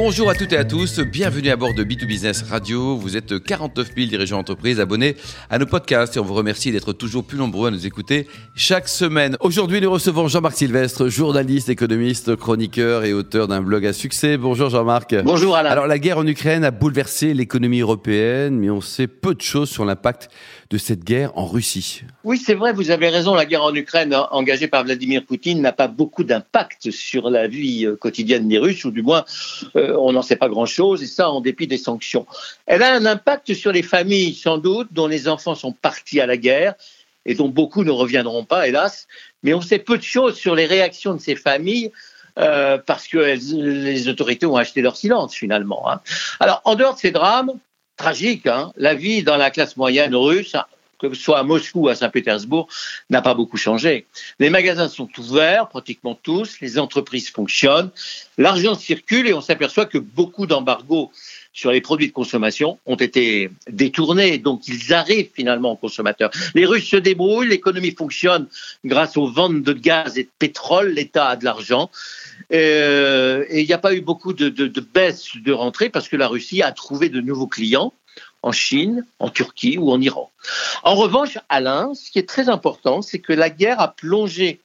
Bonjour à toutes et à tous, bienvenue à bord de B2Business Radio. Vous êtes 49 000 dirigeants d'entreprise abonnés à nos podcasts et on vous remercie d'être toujours plus nombreux à nous écouter chaque semaine. Aujourd'hui, nous recevons Jean-Marc Sylvestre, journaliste, économiste, chroniqueur et auteur d'un blog à succès. Bonjour Jean-Marc. Bonjour Alain. Alors la guerre en Ukraine a bouleversé l'économie européenne, mais on sait peu de choses sur l'impact de cette guerre en Russie. Oui, c'est vrai, vous avez raison. La guerre en Ukraine, engagée par Vladimir Poutine, n'a pas beaucoup d'impact sur la vie euh, quotidienne des Russes, ou du moins, euh, on n'en sait pas grand-chose, et ça en dépit des sanctions. Elle a un impact sur les familles, sans doute, dont les enfants sont partis à la guerre et dont beaucoup ne reviendront pas, hélas. Mais on sait peu de choses sur les réactions de ces familles. Euh, parce que les autorités ont acheté leur silence finalement. Hein. Alors, en dehors de ces drames, tragiques, hein, la vie dans la classe moyenne russe, que ce soit à Moscou ou à Saint-Pétersbourg, n'a pas beaucoup changé. Les magasins sont ouverts, pratiquement tous, les entreprises fonctionnent, l'argent circule et on s'aperçoit que beaucoup d'embargos sur les produits de consommation ont été détournés, donc ils arrivent finalement aux consommateurs. Les Russes se débrouillent, l'économie fonctionne grâce aux ventes de gaz et de pétrole, l'État a de l'argent. Euh, et il n'y a pas eu beaucoup de, de, de baisse de rentrée parce que la Russie a trouvé de nouveaux clients en Chine, en Turquie ou en Iran. En revanche, Alain, ce qui est très important, c'est que la guerre a plongé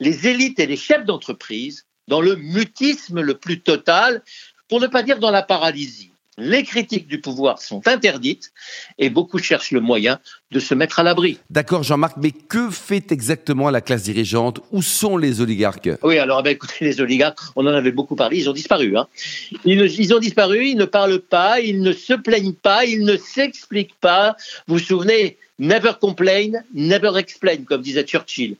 les élites et les chefs d'entreprise dans le mutisme le plus total, pour ne pas dire dans la paralysie les critiques du pouvoir sont interdites et beaucoup cherchent le moyen de se mettre à l'abri. D'accord Jean-Marc, mais que fait exactement la classe dirigeante? Où sont les oligarques? Oui, alors ben, écoutez, les oligarques, on en avait beaucoup parlé, ils ont disparu. Hein. Ils, ils, ont disparu, ils ne parlent pas, ils ne se plaignent pas, ils ne s'expliquent pas. Vous vous souvenez, never complain, never explain, comme disait Churchill.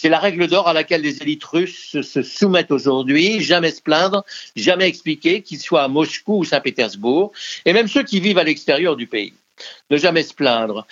C'est la règle d'or à laquelle les élites russes se soumettent aujourd'hui. Jamais se plaindre, jamais expliquer, qu'ils soient à Moscou ou Saint-Pétersbourg, et même ceux qui vivent à l'extérieur du pays ne jamais se plaindre.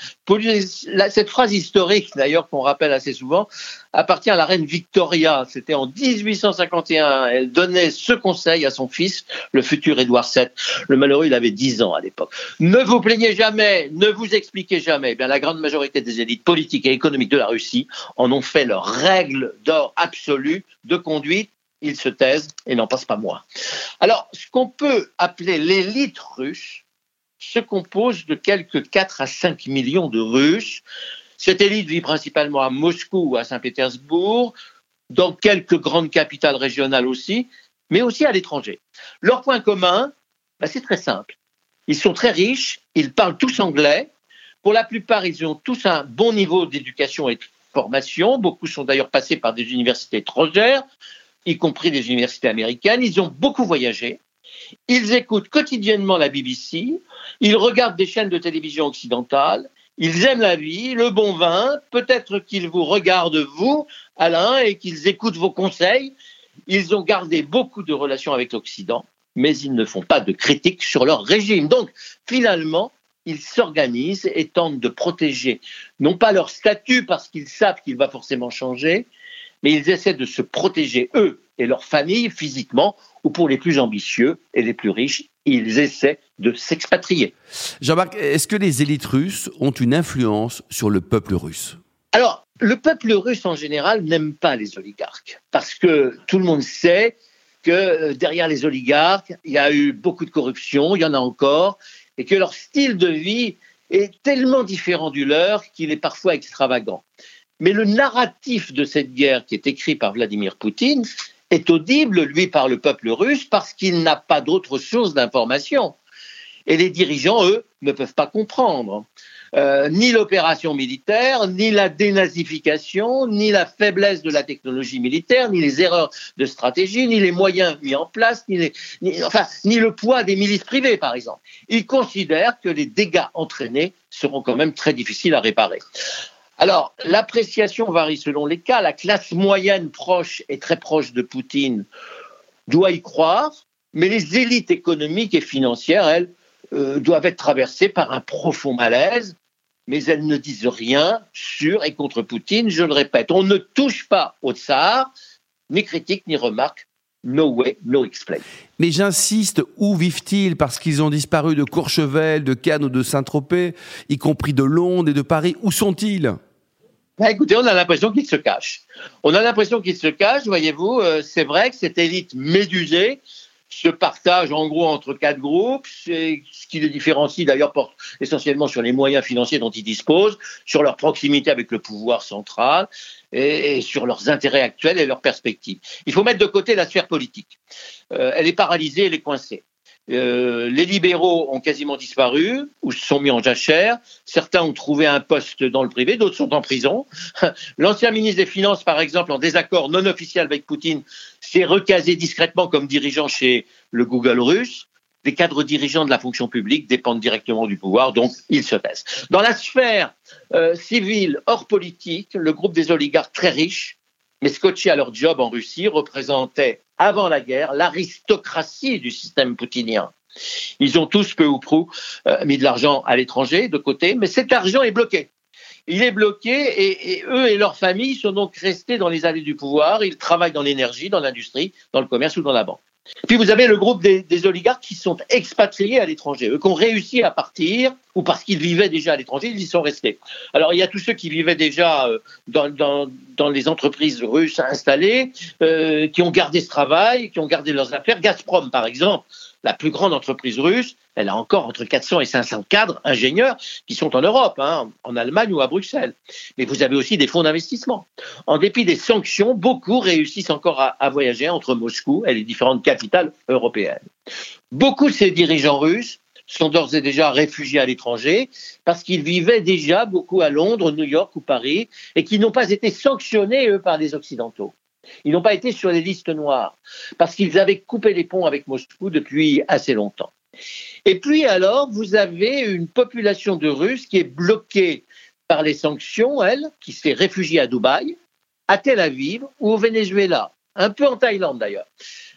Cette phrase historique, d'ailleurs, qu'on rappelle assez souvent, appartient à la reine Victoria. C'était en 1851. Elle donnait ce conseil à son fils, le futur Édouard VII. Le malheureux, il avait 10 ans à l'époque. Ne vous plaignez jamais, ne vous expliquez jamais. Eh bien, la grande majorité des élites politiques et économiques de la Russie en ont fait leur règle d'or absolue de conduite ils se taisent et n'en passent pas moins. Alors, ce qu'on peut appeler l'élite russe, se compose de quelques 4 à 5 millions de Russes. Cette élite vit principalement à Moscou ou à Saint-Pétersbourg, dans quelques grandes capitales régionales aussi, mais aussi à l'étranger. Leur point commun, bah, c'est très simple. Ils sont très riches, ils parlent tous anglais. Pour la plupart, ils ont tous un bon niveau d'éducation et de formation. Beaucoup sont d'ailleurs passés par des universités étrangères, y compris des universités américaines. Ils ont beaucoup voyagé. Ils écoutent quotidiennement la BBC, ils regardent des chaînes de télévision occidentales, ils aiment la vie, le bon vin, peut-être qu'ils vous regardent vous, Alain, et qu'ils écoutent vos conseils. Ils ont gardé beaucoup de relations avec l'Occident, mais ils ne font pas de critiques sur leur régime. Donc, finalement, ils s'organisent et tentent de protéger non pas leur statut parce qu'ils savent qu'il va forcément changer, mais ils essaient de se protéger eux et leur famille physiquement, ou pour les plus ambitieux et les plus riches, ils essaient de s'expatrier. Jean-Marc, est-ce que les élites russes ont une influence sur le peuple russe? Alors, le peuple russe en général n'aime pas les oligarques, parce que tout le monde sait que euh, derrière les oligarques, il y a eu beaucoup de corruption, il y en a encore, et que leur style de vie est tellement différent du leur qu'il est parfois extravagant. Mais le narratif de cette guerre qui est écrit par Vladimir Poutine est audible, lui, par le peuple russe parce qu'il n'a pas d'autre source d'information. Et les dirigeants, eux, ne peuvent pas comprendre. Euh, ni l'opération militaire, ni la dénazification, ni la faiblesse de la technologie militaire, ni les erreurs de stratégie, ni les moyens mis en place, ni, le poids des milices privées, par exemple. Ils considèrent que les dégâts entraînés seront quand même très difficiles à réparer. Alors, l'appréciation varie selon les cas. La classe moyenne proche et très proche de Poutine doit y croire, mais les élites économiques et financières, elles, euh, doivent être traversées par un profond malaise, mais elles ne disent rien sur et contre Poutine. Je le répète, on ne touche pas au tsar, ni critique ni remarque. No way, no explain. Mais j'insiste, où vivent-ils? Parce qu'ils ont disparu de Courchevel, de Cannes ou de Saint-Tropez, y compris de Londres et de Paris. Où sont-ils? Bah, écoutez, on a l'impression qu'ils se cachent. On a l'impression qu'ils se cachent, voyez-vous. Euh, c'est vrai que cette élite médusée se partage en gros entre quatre groupes, ce qui les différencie d'ailleurs porte essentiellement sur les moyens financiers dont ils disposent, sur leur proximité avec le pouvoir central et, sur leurs intérêts actuels et leurs perspectives. Il faut mettre de côté la sphère politique. Euh, elle est paralysée, elle est coincée. Euh, les libéraux ont quasiment disparu ou se sont mis en jachère. Certains ont trouvé un poste dans le privé, d'autres sont en prison. L'ancien ministre des Finances, par exemple, en désaccord non officiel avec Poutine, s'est recasé discrètement comme dirigeant chez le Google russe. Les cadres dirigeants de la fonction publique dépendent directement du pouvoir, donc ils se taisent. Dans la sphère euh, civile hors politique, le groupe des oligarques très riches, mais scotchés à leur job en Russie, représentait avant la guerre, l'aristocratie du système poutinien. Ils ont tous, peu ou prou, euh, mis de l'argent à l'étranger, de côté, mais cet argent est bloqué. Il est bloqué et, eux et leurs familles sont donc restés dans les allées du pouvoir. Ils travaillent dans l'énergie, dans l'industrie, dans le commerce ou dans la banque. Puis vous avez le groupe des, oligarques qui sont expatriés à l'étranger, eux qui ont réussi à partir, ou parce qu'ils vivaient déjà à l'étranger, ils y sont restés. Alors il y a tous ceux qui vivaient déjà euh, dans, les entreprises russes installées, euh, qui ont gardé ce travail, qui ont gardé leurs affaires. Gazprom, par exemple, la plus grande entreprise russe, elle a encore entre 400 et 500 cadres ingénieurs qui sont en Europe, hein, en Allemagne ou à Bruxelles. Mais vous avez aussi des fonds d'investissement. En dépit des sanctions, beaucoup réussissent encore à, voyager entre Moscou et les différentes capitales européennes. Beaucoup de ces dirigeants russes sont d'ores et déjà réfugiés à l'étranger parce qu'ils vivaient déjà beaucoup à Londres, New York ou Paris et qui n'ont pas été sanctionnés, eux, par les Occidentaux. Ils n'ont pas été sur les listes noires parce qu'ils avaient coupé les ponts avec Moscou depuis assez longtemps. Et puis alors, vous avez une population de Russes qui est bloquée par les sanctions, elle, qui s'est réfugiée à Dubaï, à Tel Aviv ou au Venezuela, un peu en Thaïlande d'ailleurs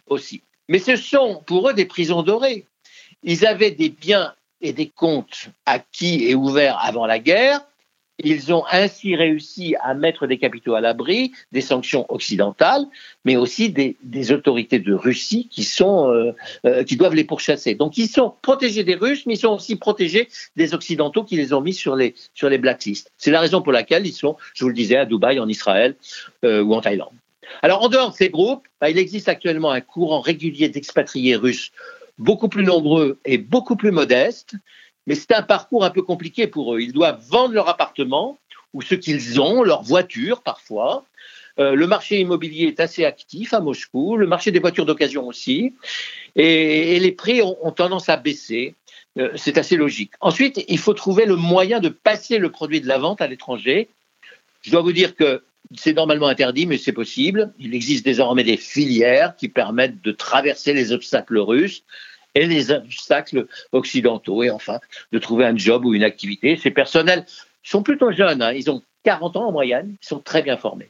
aussi. Mais ce sont pour eux des prisons dorées. Ils avaient des biens et des comptes acquis et ouverts avant la guerre, ils ont ainsi réussi à mettre des capitaux à l'abri des sanctions occidentales, mais aussi des, autorités de Russie qui, sont, euh, euh, qui doivent les pourchasser. Donc ils sont protégés des Russes, mais ils sont aussi protégés des Occidentaux qui les ont mis sur les, sur les blacklists. C'est la raison pour laquelle ils sont, je vous le disais, à Dubaï, en Israël euh, ou en Thaïlande. Alors en dehors de ces groupes, bah, il existe actuellement un courant régulier d'expatriés russes beaucoup plus nombreux et beaucoup plus modestes mais c'est un parcours un peu compliqué pour eux. Ils doivent vendre leur appartement ou ce qu'ils ont, leur voiture parfois. Euh, le marché immobilier est assez actif à Moscou, le marché des voitures d'occasion aussi, et, les prix ont, tendance à baisser. Euh, c'est assez logique. Ensuite, il faut trouver le moyen de passer le produit de la vente à l'étranger. Je dois vous dire que c'est normalement interdit, mais c'est possible. Il existe désormais des filières qui permettent de traverser les obstacles russes et les obstacles occidentaux, et enfin de trouver un job ou une activité. Ces personnels sont plutôt jeunes, hein. ils ont 40 ans en moyenne, ils sont très bien formés.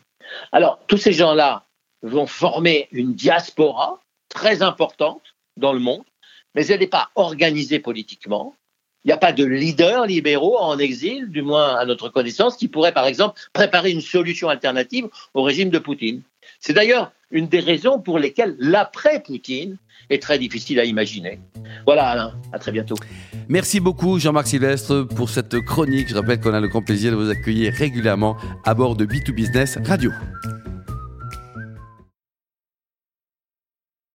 Alors, tous ces gens-là vont former une diaspora très importante dans le monde, mais elle n'est pas organisée politiquement. Il n'y a pas de leaders libéraux en exil, du moins à notre connaissance, qui pourrait par exemple préparer une solution alternative au régime de Poutine. C'est d'ailleurs une des raisons pour lesquelles l'après-Poutine est très difficile à imaginer. Voilà Alain, à très bientôt. Merci beaucoup Jean-Marc Sylvestre pour cette chronique. Je rappelle qu'on a le grand plaisir de vous accueillir régulièrement à bord de B2Business Radio.